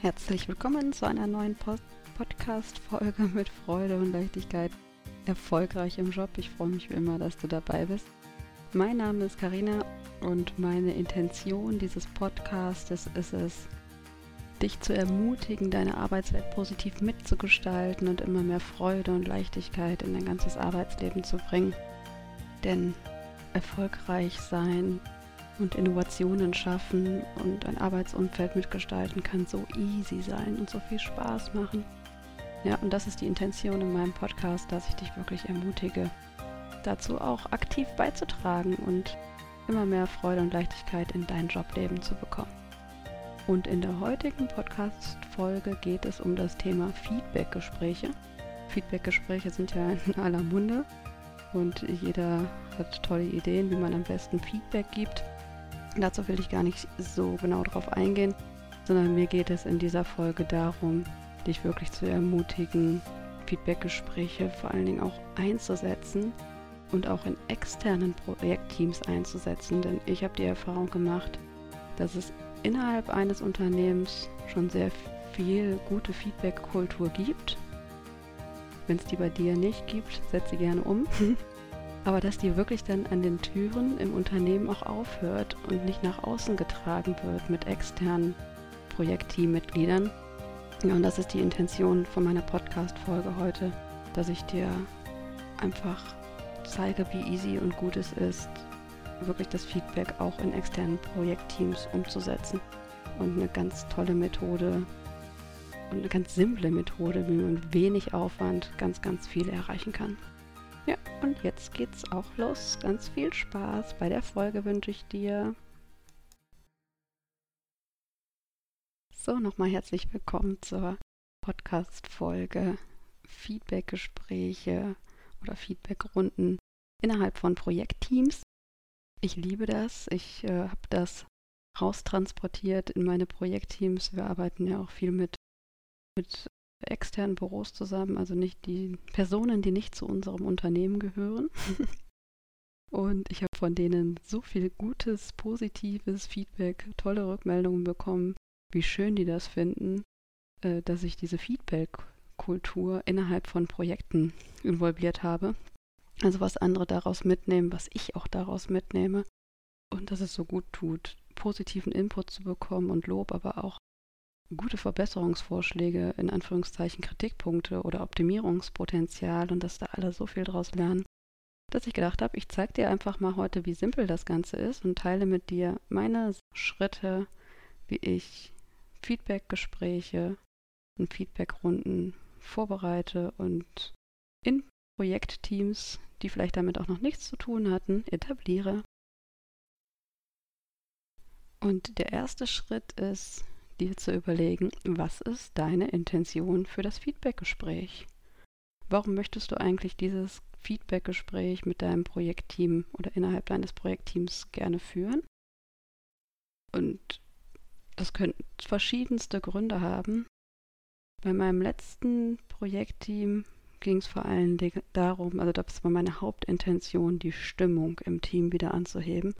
Herzlich willkommen zu einer neuen Pod Podcast-Folge mit Freude und Leichtigkeit. Erfolgreich im Job. Ich freue mich wie immer, dass du dabei bist. Mein Name ist Karina und meine Intention dieses Podcastes ist es, dich zu ermutigen, deine Arbeitswelt positiv mitzugestalten und immer mehr Freude und Leichtigkeit in dein ganzes Arbeitsleben zu bringen. Denn erfolgreich sein und Innovationen schaffen und ein Arbeitsumfeld mitgestalten kann so easy sein und so viel Spaß machen. Ja, und das ist die Intention in meinem Podcast, dass ich dich wirklich ermutige, dazu auch aktiv beizutragen und immer mehr Freude und Leichtigkeit in dein Jobleben zu bekommen. Und in der heutigen Podcast-Folge geht es um das Thema Feedback-Gespräche. Feedback-Gespräche sind ja in aller Munde und jeder hat tolle Ideen, wie man am besten Feedback gibt. Dazu will ich gar nicht so genau drauf eingehen, sondern mir geht es in dieser Folge darum, dich wirklich zu ermutigen, Feedbackgespräche vor allen Dingen auch einzusetzen und auch in externen Projektteams einzusetzen. Denn ich habe die Erfahrung gemacht, dass es innerhalb eines Unternehmens schon sehr viel gute Feedback-Kultur gibt. Wenn es die bei dir nicht gibt, setze sie gerne um. aber dass die wirklich dann an den Türen im Unternehmen auch aufhört und nicht nach außen getragen wird mit externen Projektteammitgliedern. Und das ist die Intention von meiner Podcast-Folge heute, dass ich dir einfach zeige, wie easy und gut es ist, wirklich das Feedback auch in externen Projektteams umzusetzen. Und eine ganz tolle Methode und eine ganz simple Methode, wie man mit wenig Aufwand ganz, ganz viel erreichen kann. Ja, und jetzt geht's auch los. Ganz viel Spaß bei der Folge wünsche ich dir. So, nochmal herzlich willkommen zur Podcast-Folge Feedback-Gespräche oder Feedback-Runden innerhalb von Projektteams. Ich liebe das. Ich äh, habe das raustransportiert in meine Projektteams. Wir arbeiten ja auch viel mit, mit externen Büros zusammen, also nicht die Personen, die nicht zu unserem Unternehmen gehören. Und ich habe von denen so viel gutes, positives Feedback, tolle Rückmeldungen bekommen, wie schön die das finden, äh, dass ich diese Feedback-Kultur innerhalb von Projekten involviert habe. Also was andere daraus mitnehmen, was ich auch daraus mitnehme. Und dass es so gut tut, positiven Input zu bekommen und Lob, aber auch gute Verbesserungsvorschläge, in Anführungszeichen Kritikpunkte oder Optimierungspotenzial und dass da alle so viel draus lernen, dass ich gedacht habe, ich zeige dir einfach mal heute, wie simpel das Ganze ist und teile mit dir meine Schritte, wie ich Feedbackgespräche und Feedbackrunden vorbereite und in Projektteams, die vielleicht damit auch noch nichts zu tun hatten, etabliere. Und der erste Schritt ist, dir zu überlegen, was ist deine Intention für das Feedbackgespräch? Warum möchtest du eigentlich dieses Feedbackgespräch mit deinem Projektteam oder innerhalb deines Projektteams gerne führen? Und das könnten verschiedenste Gründe haben. Bei meinem letzten Projektteam ging es vor allen Dingen darum, also das war meine Hauptintention, die Stimmung im Team wieder anzuheben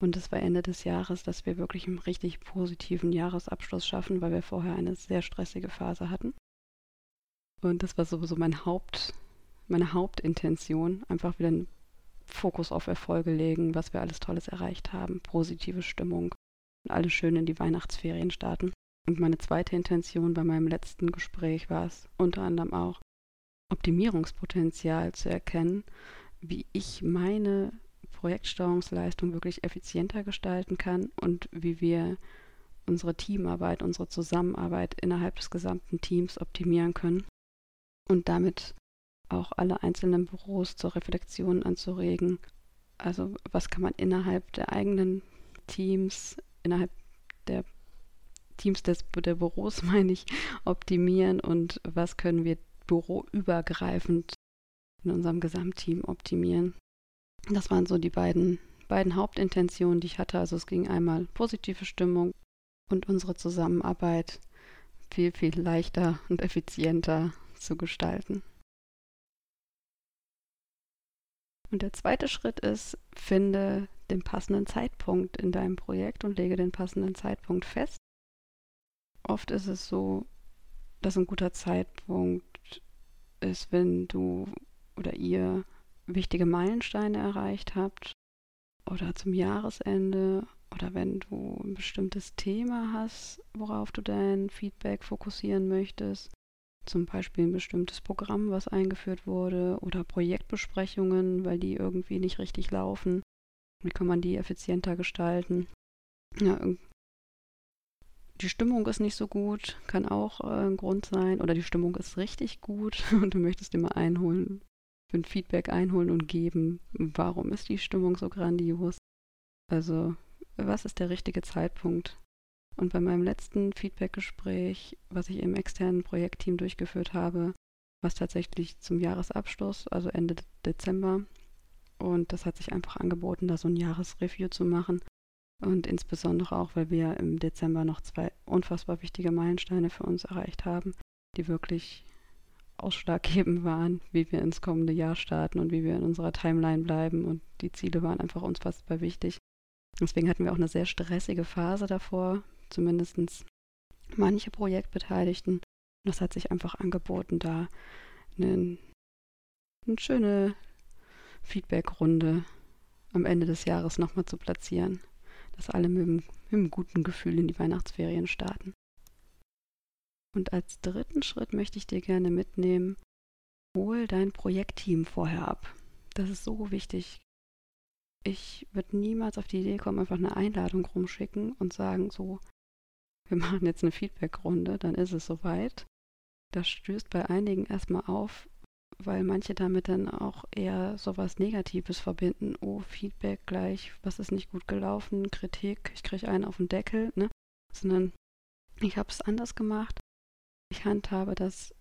und es war Ende des Jahres, dass wir wirklich einen richtig positiven Jahresabschluss schaffen, weil wir vorher eine sehr stressige Phase hatten. Und das war sowieso mein Haupt, meine Hauptintention, einfach wieder einen Fokus auf Erfolge legen, was wir alles Tolles erreicht haben, positive Stimmung und alles schön in die Weihnachtsferien starten. Und meine zweite Intention bei meinem letzten Gespräch war es unter anderem auch, Optimierungspotenzial zu erkennen, wie ich meine Projektsteuerungsleistung wirklich effizienter gestalten kann und wie wir unsere Teamarbeit, unsere Zusammenarbeit innerhalb des gesamten Teams optimieren können und damit auch alle einzelnen Büros zur Reflexion anzuregen. Also was kann man innerhalb der eigenen Teams, innerhalb der Teams des, der Büros, meine ich, optimieren und was können wir büroübergreifend in unserem Gesamtteam optimieren. Das waren so die beiden, beiden Hauptintentionen, die ich hatte. Also es ging einmal positive Stimmung und unsere Zusammenarbeit viel, viel leichter und effizienter zu gestalten. Und der zweite Schritt ist, finde den passenden Zeitpunkt in deinem Projekt und lege den passenden Zeitpunkt fest. oft ist es so, dass ein guter Zeitpunkt ist, wenn du oder ihr wichtige Meilensteine erreicht habt oder zum Jahresende oder wenn du ein bestimmtes Thema hast, worauf du dein Feedback fokussieren möchtest, zum Beispiel ein bestimmtes Programm, was eingeführt wurde oder Projektbesprechungen, weil die irgendwie nicht richtig laufen. Wie kann man die effizienter gestalten? Ja, die Stimmung ist nicht so gut, kann auch äh, ein Grund sein. Oder die Stimmung ist richtig gut und du möchtest dir mal einholen, für ein Feedback einholen und geben. Warum ist die Stimmung so grandios? Also was ist der richtige Zeitpunkt. Und bei meinem letzten Feedbackgespräch, was ich im externen Projektteam durchgeführt habe, was tatsächlich zum Jahresabschluss, also Ende Dezember, und das hat sich einfach angeboten, da so ein Jahresreview zu machen. Und insbesondere auch, weil wir im Dezember noch zwei unfassbar wichtige Meilensteine für uns erreicht haben, die wirklich ausschlaggebend waren, wie wir ins kommende Jahr starten und wie wir in unserer Timeline bleiben. Und die Ziele waren einfach unfassbar wichtig. Deswegen hatten wir auch eine sehr stressige Phase davor, zumindest manche Projektbeteiligten. Und das hat sich einfach angeboten, da eine, eine schöne Feedbackrunde am Ende des Jahres nochmal zu platzieren, dass alle mit einem, mit einem guten Gefühl in die Weihnachtsferien starten. Und als dritten Schritt möchte ich dir gerne mitnehmen, hol dein Projektteam vorher ab. Das ist so wichtig ich würde niemals auf die Idee kommen, einfach eine Einladung rumschicken und sagen, so, wir machen jetzt eine Feedbackrunde, dann ist es soweit. Das stößt bei einigen erstmal auf, weil manche damit dann auch eher sowas Negatives verbinden. Oh, Feedback gleich, was ist nicht gut gelaufen, Kritik, ich kriege einen auf den Deckel, ne? Sondern ich habe es anders gemacht. Ich handhabe das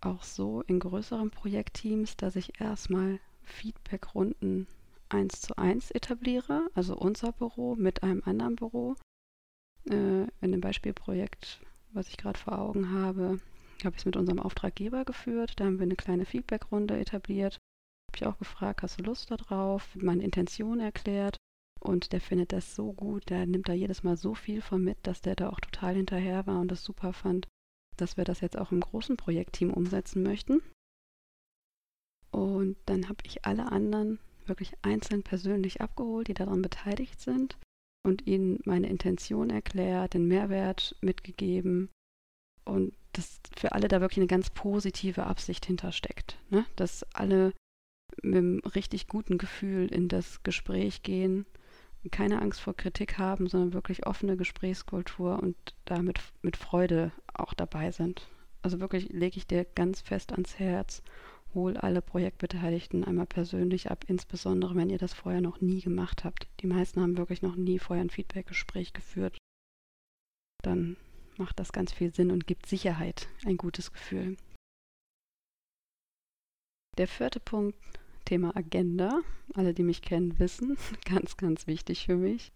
auch so in größeren Projektteams, dass ich erstmal Feedbackrunden eins zu eins etabliere, also unser Büro mit einem anderen Büro. Äh, in dem Beispielprojekt, was ich gerade vor Augen habe, habe ich es mit unserem Auftraggeber geführt. Da haben wir eine kleine Feedbackrunde etabliert. Habe ich auch gefragt, hast du Lust darauf? Meine Intention erklärt. Und der findet das so gut, der nimmt da jedes Mal so viel von mit, dass der da auch total hinterher war und das super fand, dass wir das jetzt auch im großen Projektteam umsetzen möchten. Und dann habe ich alle anderen wirklich einzeln persönlich abgeholt, die daran beteiligt sind und ihnen meine Intention erklärt, den Mehrwert mitgegeben und dass für alle da wirklich eine ganz positive Absicht hintersteckt. Ne? Dass alle mit einem richtig guten Gefühl in das Gespräch gehen, keine Angst vor Kritik haben, sondern wirklich offene Gesprächskultur und damit mit Freude auch dabei sind. Also wirklich lege ich dir ganz fest ans Herz hol alle Projektbeteiligten einmal persönlich ab, insbesondere wenn ihr das vorher noch nie gemacht habt. Die meisten haben wirklich noch nie vorher ein Feedbackgespräch geführt. Dann macht das ganz viel Sinn und gibt Sicherheit, ein gutes Gefühl. Der vierte Punkt, Thema Agenda. Alle, die mich kennen, wissen, ganz, ganz wichtig für mich.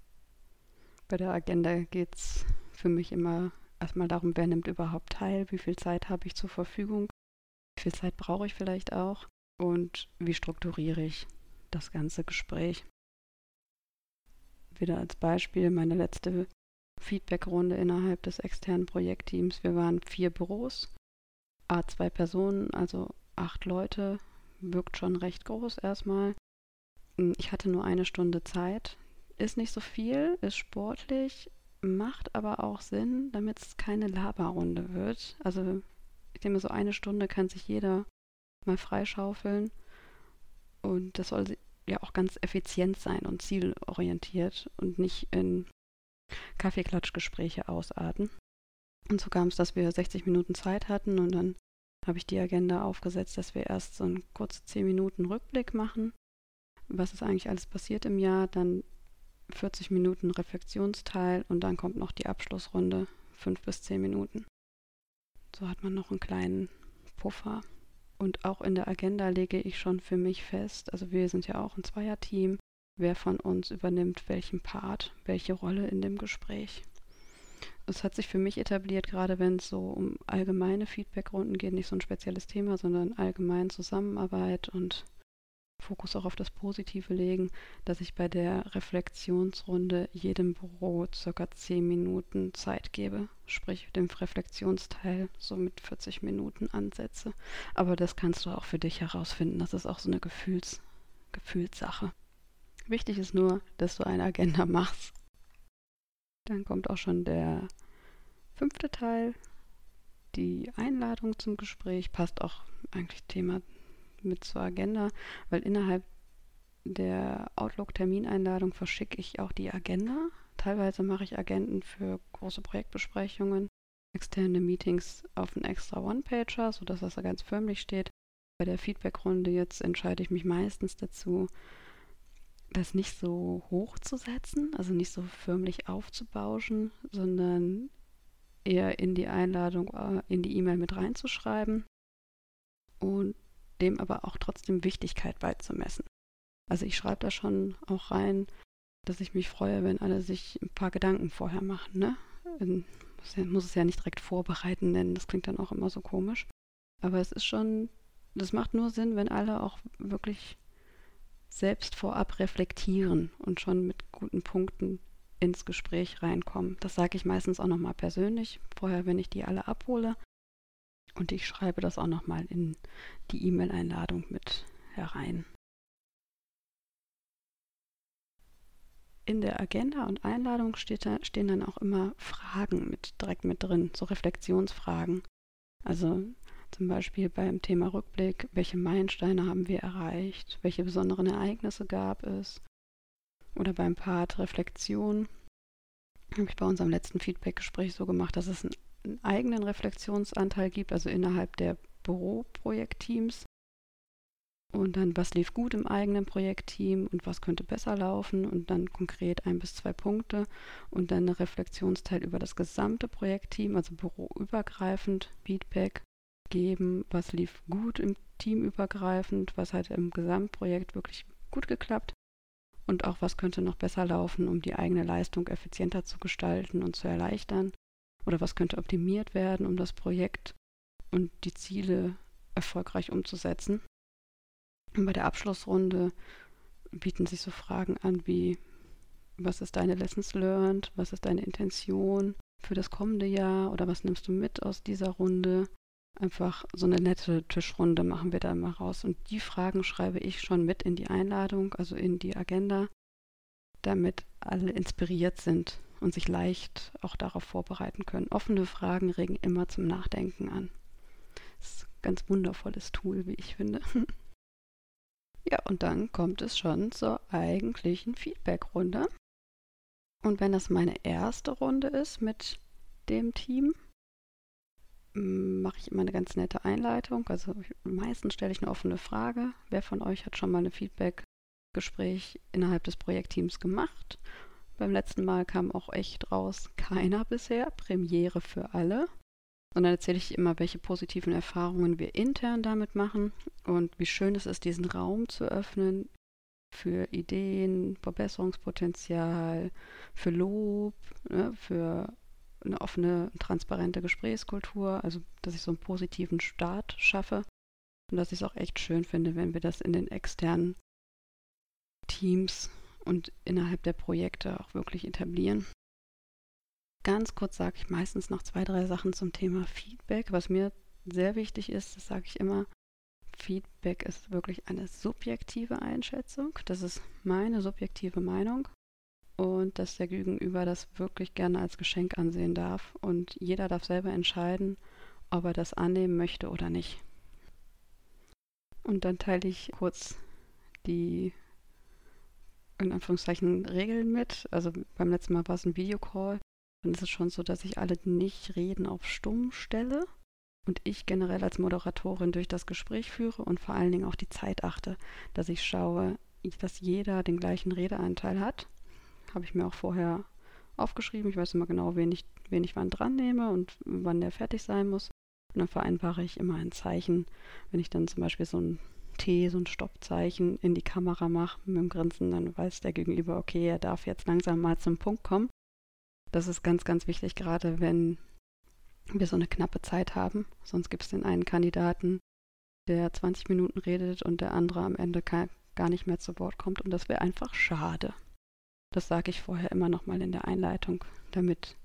Bei der Agenda geht es für mich immer erstmal darum, wer nimmt überhaupt teil, wie viel Zeit habe ich zur Verfügung wie viel Zeit brauche ich vielleicht auch und wie strukturiere ich das ganze Gespräch. Wieder als Beispiel meine letzte Feedbackrunde innerhalb des externen Projektteams. Wir waren vier Büros, a zwei Personen, also acht Leute, wirkt schon recht groß erstmal. Ich hatte nur eine Stunde Zeit, ist nicht so viel, ist sportlich, macht aber auch Sinn, damit es keine Laberrunde wird. Also ich denke, so eine Stunde kann sich jeder mal freischaufeln. Und das soll ja auch ganz effizient sein und zielorientiert und nicht in Kaffeeklatschgespräche ausarten. Und so kam es, dass wir 60 Minuten Zeit hatten und dann habe ich die Agenda aufgesetzt, dass wir erst so einen kurzen 10 Minuten Rückblick machen. Was ist eigentlich alles passiert im Jahr? Dann 40 Minuten Reflexionsteil und dann kommt noch die Abschlussrunde, 5 bis 10 Minuten. So hat man noch einen kleinen Puffer. Und auch in der Agenda lege ich schon für mich fest, also wir sind ja auch ein Zweierteam, wer von uns übernimmt welchen Part, welche Rolle in dem Gespräch. Es hat sich für mich etabliert, gerade wenn es so um allgemeine Feedbackrunden geht, nicht so ein spezielles Thema, sondern allgemein Zusammenarbeit und Fokus auch auf das Positive legen, dass ich bei der Reflexionsrunde jedem Büro circa 10 Minuten Zeit gebe, sprich dem Reflexionsteil so mit 40 Minuten ansetze. Aber das kannst du auch für dich herausfinden. Das ist auch so eine Gefühls Gefühlssache. Wichtig ist nur, dass du eine Agenda machst. Dann kommt auch schon der fünfte Teil, die Einladung zum Gespräch, passt auch eigentlich Thema mit zur Agenda, weil innerhalb der Outlook-Termineinladung verschicke ich auch die Agenda. Teilweise mache ich Agenten für große Projektbesprechungen, externe Meetings auf einen extra One-Pager, sodass das da ganz förmlich steht. Bei der Feedback-Runde jetzt entscheide ich mich meistens dazu, das nicht so hoch zu setzen, also nicht so förmlich aufzubauschen, sondern eher in die Einladung, äh, in die E-Mail mit reinzuschreiben und dem aber auch trotzdem Wichtigkeit beizumessen. Also ich schreibe da schon auch rein, dass ich mich freue, wenn alle sich ein paar Gedanken vorher machen. Ne? Ich muss es ja nicht direkt vorbereiten nennen, das klingt dann auch immer so komisch. Aber es ist schon, das macht nur Sinn, wenn alle auch wirklich selbst vorab reflektieren und schon mit guten Punkten ins Gespräch reinkommen. Das sage ich meistens auch nochmal persönlich, vorher, wenn ich die alle abhole. Und ich schreibe das auch nochmal in die E-Mail-Einladung mit herein. In der Agenda und Einladung da, stehen dann auch immer Fragen mit direkt mit drin, so Reflexionsfragen. Also zum Beispiel beim Thema Rückblick, welche Meilensteine haben wir erreicht, welche besonderen Ereignisse gab es. Oder beim Part Reflexion habe ich bei unserem letzten Feedback-Gespräch so gemacht, dass es einen, eigenen Reflexionsanteil gibt, also innerhalb der Büroprojektteams. Und dann, was lief gut im eigenen Projektteam und was könnte besser laufen und dann konkret ein bis zwei Punkte und dann eine Reflexionsteil über das gesamte Projektteam, also büroübergreifend Feedback geben, was lief gut im Team übergreifend, was hat im Gesamtprojekt wirklich gut geklappt und auch was könnte noch besser laufen, um die eigene Leistung effizienter zu gestalten und zu erleichtern oder was könnte optimiert werden, um das Projekt und die Ziele erfolgreich umzusetzen. Und bei der Abschlussrunde bieten sich so Fragen an wie, was ist deine Lessons learned, was ist deine Intention für das kommende Jahr oder was nimmst du mit aus dieser Runde? Einfach so eine nette Tischrunde machen wir da mal raus. Und die Fragen schreibe ich schon mit in die Einladung, also in die Agenda, damit alle inspiriert sind und sich leicht auch darauf vorbereiten können. Offene Fragen regen immer zum Nachdenken an. Das ist ein ganz wundervolles Tool, wie ich finde. ja, und dann kommt es schon zur eigentlichen Feedback-Runde. Und wenn das meine erste Runde ist mit dem Team, mache ich immer eine ganz nette Einleitung. Also meistens stelle ich eine offene Frage. Wer von euch hat schon mal ein Feedback-Gespräch innerhalb des Projektteams gemacht? Beim letzten Mal kam auch echt raus, keiner bisher. Premiere für alle. Und dann erzähle ich immer, welche positiven Erfahrungen wir intern damit machen und wie schön es ist, diesen Raum zu öffnen für Ideen, Verbesserungspotenzial, für Lob, ne, für eine offene, transparente Gesprächskultur, also dass ich so einen positiven Start schaffe und dass ich es auch echt schön finde, wenn wir das in den externen Teams und innerhalb der Projekte auch wirklich etablieren. Ganz kurz sage ich meistens noch zwei, drei Sachen zum Thema Feedback. Was mir sehr wichtig ist, das sage ich immer, Feedback ist wirklich eine subjektive Einschätzung. Das ist meine subjektive Meinung und dass der Gegenüber das wirklich gerne als Geschenk ansehen darf und jeder darf selber entscheiden, ob er das annehmen möchte oder nicht. Und dann teile ich kurz die in Anführungszeichen Regeln mit. Also beim letzten Mal war es ein Videocall. Dann ist es schon so, dass ich alle nicht reden auf stumm stelle und ich generell als Moderatorin durch das Gespräch führe und vor allen Dingen auch die Zeit achte, dass ich schaue, dass jeder den gleichen Redeanteil hat habe ich mir auch vorher aufgeschrieben. Ich weiß immer genau, wen ich, wen ich wann dran nehme und wann der fertig sein muss. Und dann vereinbare ich immer ein Zeichen. Wenn ich dann zum Beispiel so ein T, so ein Stoppzeichen in die Kamera mache mit dem Grinsen, dann weiß der Gegenüber, okay, er darf jetzt langsam mal zum Punkt kommen. Das ist ganz, ganz wichtig, gerade wenn wir so eine knappe Zeit haben. Sonst gibt es den einen Kandidaten, der 20 Minuten redet und der andere am Ende gar nicht mehr zu Wort kommt und das wäre einfach schade. Das sage ich vorher immer nochmal in der Einleitung, damit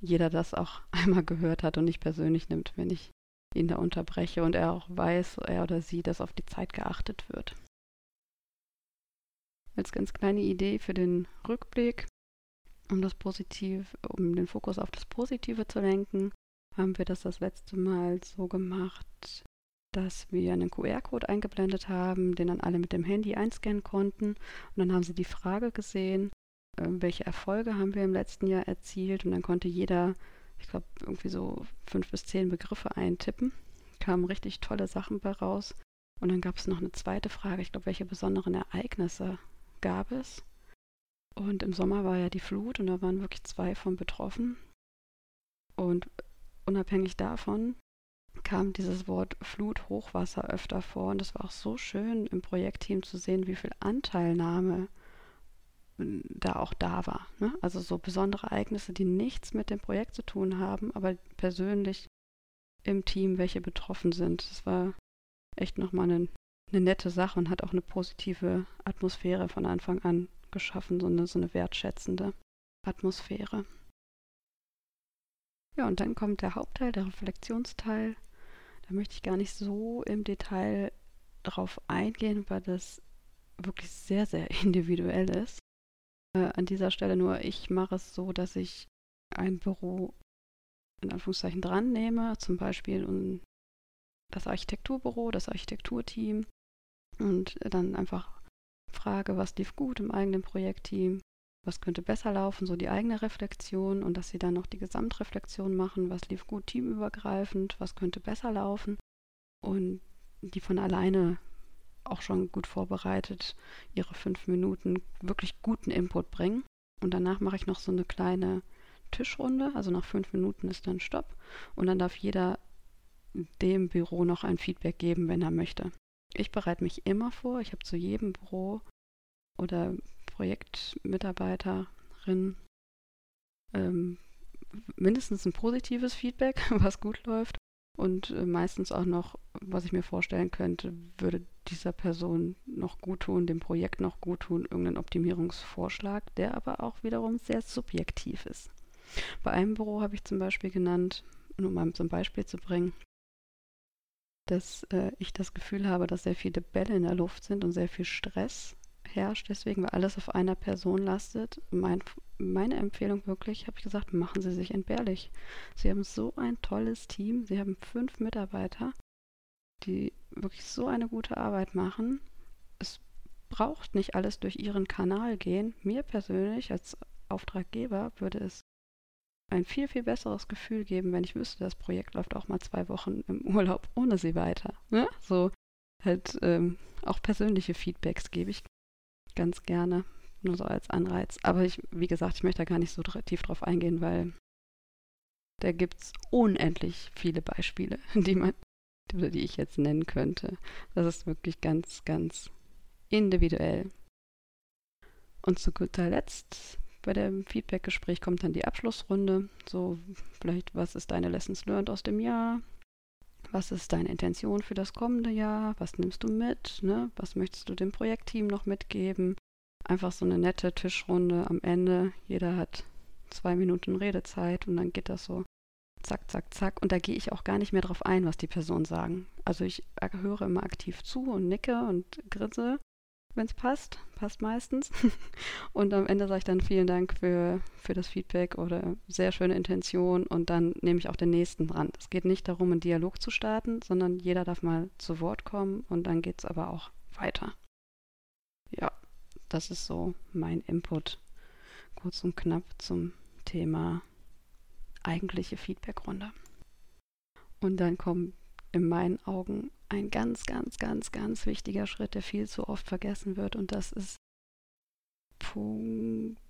jeder das auch einmal gehört hat und nicht persönlich nimmt, wenn ich ihn da unterbreche und er auch weiß, er oder sie, dass auf die Zeit geachtet wird. Als ganz kleine Idee für den Rückblick, um das Positiv, um den Fokus auf das Positive zu lenken, haben wir das das letzte Mal so gemacht, dass wir einen QR-Code eingeblendet haben, den dann alle mit dem Handy einscannen konnten. Und dann haben sie die Frage gesehen, äh, welche Erfolge haben wir im letzten Jahr erzielt. Und dann konnte jeder, ich glaube, irgendwie so fünf bis zehn Begriffe eintippen. Kamen richtig tolle Sachen bei raus. Und dann gab es noch eine zweite Frage, ich glaube, welche besonderen Ereignisse gab es? Und im Sommer war ja die Flut und da waren wirklich zwei von betroffen. Und unabhängig davon kam dieses Wort Flut, Hochwasser öfter vor. Und es war auch so schön im Projektteam zu sehen, wie viel Anteilnahme hm, da auch da war. Ne? Also so besondere Ereignisse, die nichts mit dem Projekt zu tun haben, aber persönlich im Team welche betroffen sind. Das war echt nochmal eine, eine nette Sache und hat auch eine positive Atmosphäre von Anfang an geschaffen, so eine, so eine wertschätzende Atmosphäre. Ja, und dann kommt der Hauptteil, der Reflexionsteil. Da möchte ich gar nicht so im Detail drauf eingehen, weil das wirklich sehr, sehr individuell ist. Äh, an dieser Stelle nur, ich mache es so, dass ich ein Büro in Anführungszeichen dran nehme, zum Beispiel das Architekturbüro, das Architekturteam und dann einfach frage, was lief gut im eigenen Projektteam, was könnte besser laufen, so die eigene Reflexion und dass sie dann noch die Gesamtreflexion machen, was lief gut teamübergreifend, was könnte besser laufen? Und die von alleine auch schon gut vorbereitet ihre fünf Minuten wirklich guten Input bringen. Und danach mache ich noch so eine kleine Tischrunde, also nach fünf Minuten ist dann Stopp. Und dann darf jeder dem Büro noch ein Feedback geben, wenn er möchte. Ich bereite mich immer vor, ich habe zu jedem Büro oder Projektmitarbeiterin ähm, mindestens ein positives Feedback, was gut läuft. Und äh, meistens auch noch, was ich mir vorstellen könnte, würde dieser Person noch gut tun, dem Projekt noch gut tun, irgendeinen Optimierungsvorschlag, der aber auch wiederum sehr subjektiv ist. Bei einem Büro habe ich zum Beispiel genannt, nur mal zum Beispiel zu bringen, dass äh, ich das Gefühl habe, dass sehr viele Bälle in der Luft sind und sehr viel Stress herrscht, deswegen, weil alles auf einer Person lastet. Mein, meine Empfehlung wirklich, habe ich gesagt, machen Sie sich entbehrlich. Sie haben so ein tolles Team, Sie haben fünf Mitarbeiter, die wirklich so eine gute Arbeit machen. Es braucht nicht alles durch Ihren Kanal gehen. Mir persönlich als Auftraggeber würde es ein viel, viel besseres Gefühl geben, wenn ich wüsste, das Projekt läuft auch mal zwei Wochen im Urlaub ohne sie weiter. Ne? So halt ähm, auch persönliche Feedbacks gebe ich ganz gerne, nur so als Anreiz. Aber ich, wie gesagt, ich möchte da gar nicht so tief drauf eingehen, weil da gibt es unendlich viele Beispiele, die man, die ich jetzt nennen könnte. Das ist wirklich ganz, ganz individuell. Und zu guter Letzt bei dem Feedback-Gespräch kommt dann die Abschlussrunde. So, vielleicht, was ist deine Lessons learned aus dem Jahr? Was ist deine Intention für das kommende Jahr? Was nimmst du mit? Ne? Was möchtest du dem Projektteam noch mitgeben? Einfach so eine nette Tischrunde am Ende. Jeder hat zwei Minuten Redezeit und dann geht das so zack, zack, zack. Und da gehe ich auch gar nicht mehr drauf ein, was die Personen sagen. Also ich höre immer aktiv zu und nicke und grinse wenn es passt. Passt meistens. Und am Ende sage ich dann vielen Dank für, für das Feedback oder sehr schöne Intention und dann nehme ich auch den nächsten dran. Es geht nicht darum, einen Dialog zu starten, sondern jeder darf mal zu Wort kommen und dann geht es aber auch weiter. Ja, das ist so mein Input. Kurz und knapp zum Thema eigentliche Feedbackrunde. Und dann kommen in meinen Augen ein ganz, ganz, ganz, ganz wichtiger Schritt, der viel zu oft vergessen wird. Und das ist Punkt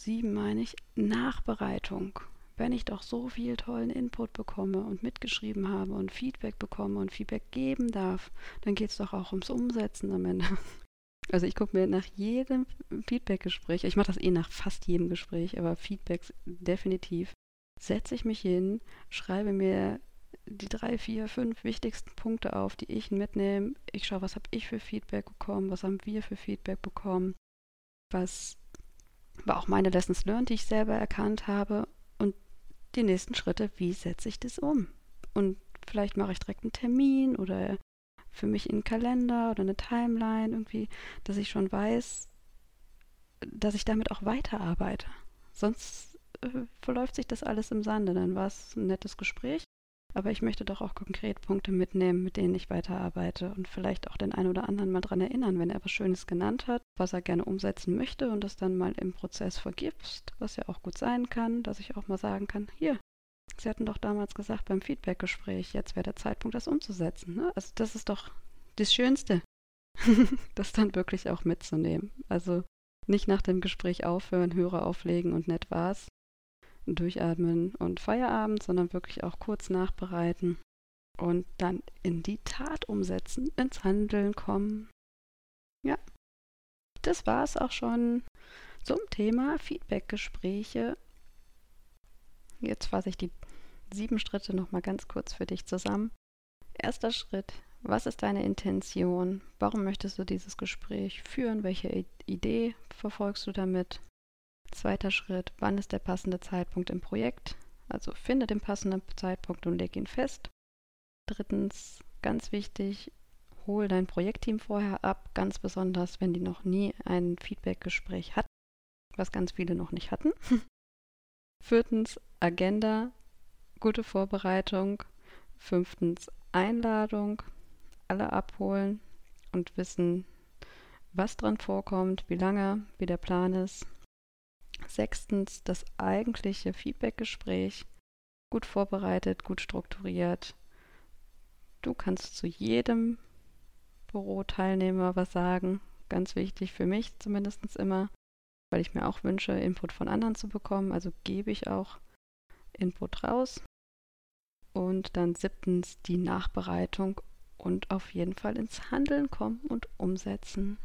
7, meine ich, Nachbereitung. Wenn ich doch so viel tollen Input bekomme und mitgeschrieben habe und Feedback bekomme und Feedback geben darf, dann geht es doch auch ums Umsetzen am Ende. Also ich gucke mir nach jedem Feedback-Gespräch, ich mache das eh nach fast jedem Gespräch, aber Feedbacks definitiv, setze ich mich hin, schreibe mir die drei, vier, fünf wichtigsten Punkte auf, die ich mitnehme. Ich schaue, was habe ich für Feedback bekommen, was haben wir für Feedback bekommen, was war auch meine Lessons learned, die ich selber erkannt habe und die nächsten Schritte, wie setze ich das um? Und vielleicht mache ich direkt einen Termin oder für mich einen Kalender oder eine Timeline irgendwie, dass ich schon weiß, dass ich damit auch weiterarbeite. Sonst äh, verläuft sich das alles im Sande. Dann war es ein nettes Gespräch, aber ich möchte doch auch konkret Punkte mitnehmen, mit denen ich weiterarbeite und vielleicht auch den einen oder anderen mal dran erinnern, wenn er was Schönes genannt hat, was er gerne umsetzen möchte und das dann mal im Prozess vergibst, was ja auch gut sein kann, dass ich auch mal sagen kann, hier, Sie hatten doch damals gesagt beim Feedbackgespräch, jetzt wäre der Zeitpunkt, das umzusetzen. Ne? Also das ist doch das Schönste, das dann wirklich auch mitzunehmen. Also nicht nach dem Gespräch aufhören, Hörer auflegen und nett war's, durchatmen und Feierabend, sondern wirklich auch kurz nachbereiten und dann in die Tat umsetzen, ins Handeln kommen. Ja, das war es auch schon zum Thema Feedbackgespräche. Jetzt fasse ich die sieben Schritte nochmal ganz kurz für dich zusammen. Erster Schritt, was ist deine Intention? Warum möchtest du dieses Gespräch führen? Welche Idee verfolgst du damit? Zweiter Schritt, wann ist der passende Zeitpunkt im Projekt? Also finde den passenden Zeitpunkt und leg ihn fest. Drittens, ganz wichtig, hol dein Projektteam vorher ab, ganz besonders, wenn die noch nie ein Feedbackgespräch hatten, was ganz viele noch nicht hatten. Viertens, Agenda, gute Vorbereitung. Fünftens, Einladung, alle abholen und wissen, was dran vorkommt, wie lange, wie der Plan ist. Sechstens das eigentliche Feedbackgespräch. Gut vorbereitet, gut strukturiert. Du kannst zu jedem Büroteilnehmer was sagen. Ganz wichtig für mich zumindest immer, weil ich mir auch wünsche, Input von anderen zu bekommen. Also gebe ich auch Input raus. Und dann siebtens die Nachbereitung und auf jeden Fall ins Handeln kommen und umsetzen.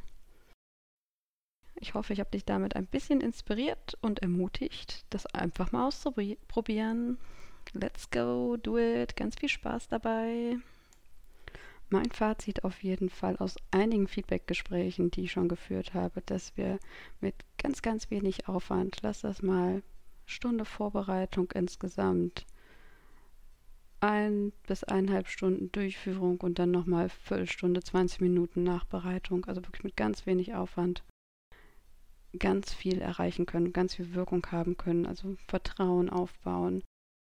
Ich hoffe, ich habe dich damit ein bisschen inspiriert und ermutigt, das einfach mal auszuprobieren. Let's go, do it, ganz viel Spaß dabei. Mein Fazit auf jeden Fall aus einigen Feedback-Gesprächen, die ich schon geführt habe, dass wir mit ganz, ganz wenig Aufwand, lass das mal Stunde Vorbereitung insgesamt, ein bis eineinhalb Stunden Durchführung und dann nochmal Viertelstunde, 20 Minuten Nachbereitung, also wirklich mit ganz wenig Aufwand ganz viel erreichen können, ganz viel Wirkung haben können, also Vertrauen aufbauen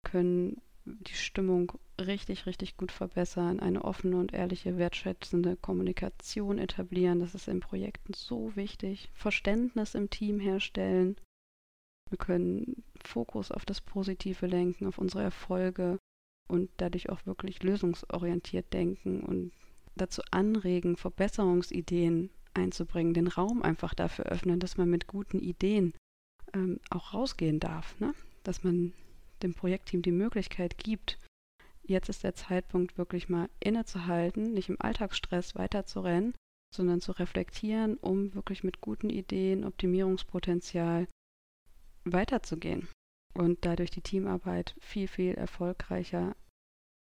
können, die Stimmung richtig, richtig gut verbessern, eine offene und ehrliche, wertschätzende Kommunikation etablieren. Das ist in Projekten so wichtig. Verständnis im Team herstellen. Wir können Fokus auf das Positive lenken, auf unsere Erfolge und dadurch auch wirklich lösungsorientiert denken und dazu anregen, Verbesserungsideen einzubringen, den Raum einfach dafür öffnen, dass man mit guten Ideen ähm, auch rausgehen darf, ne? dass man dem Projektteam die Möglichkeit gibt, jetzt ist der Zeitpunkt wirklich mal innezuhalten, nicht im Alltagsstress weiterzurennen, sondern zu reflektieren, um wirklich mit guten Ideen, Optimierungspotenzial weiterzugehen und dadurch die Teamarbeit viel, viel erfolgreicher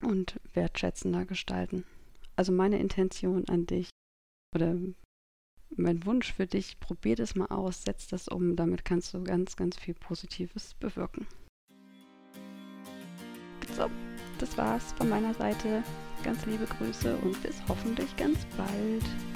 und wertschätzender gestalten. Also meine Intention an dich oder mein Wunsch für dich, probier das mal aus, setz das um, damit kannst du ganz, ganz viel Positives bewirken. So, das war's von meiner Seite. Ganz liebe Grüße und bis hoffentlich ganz bald.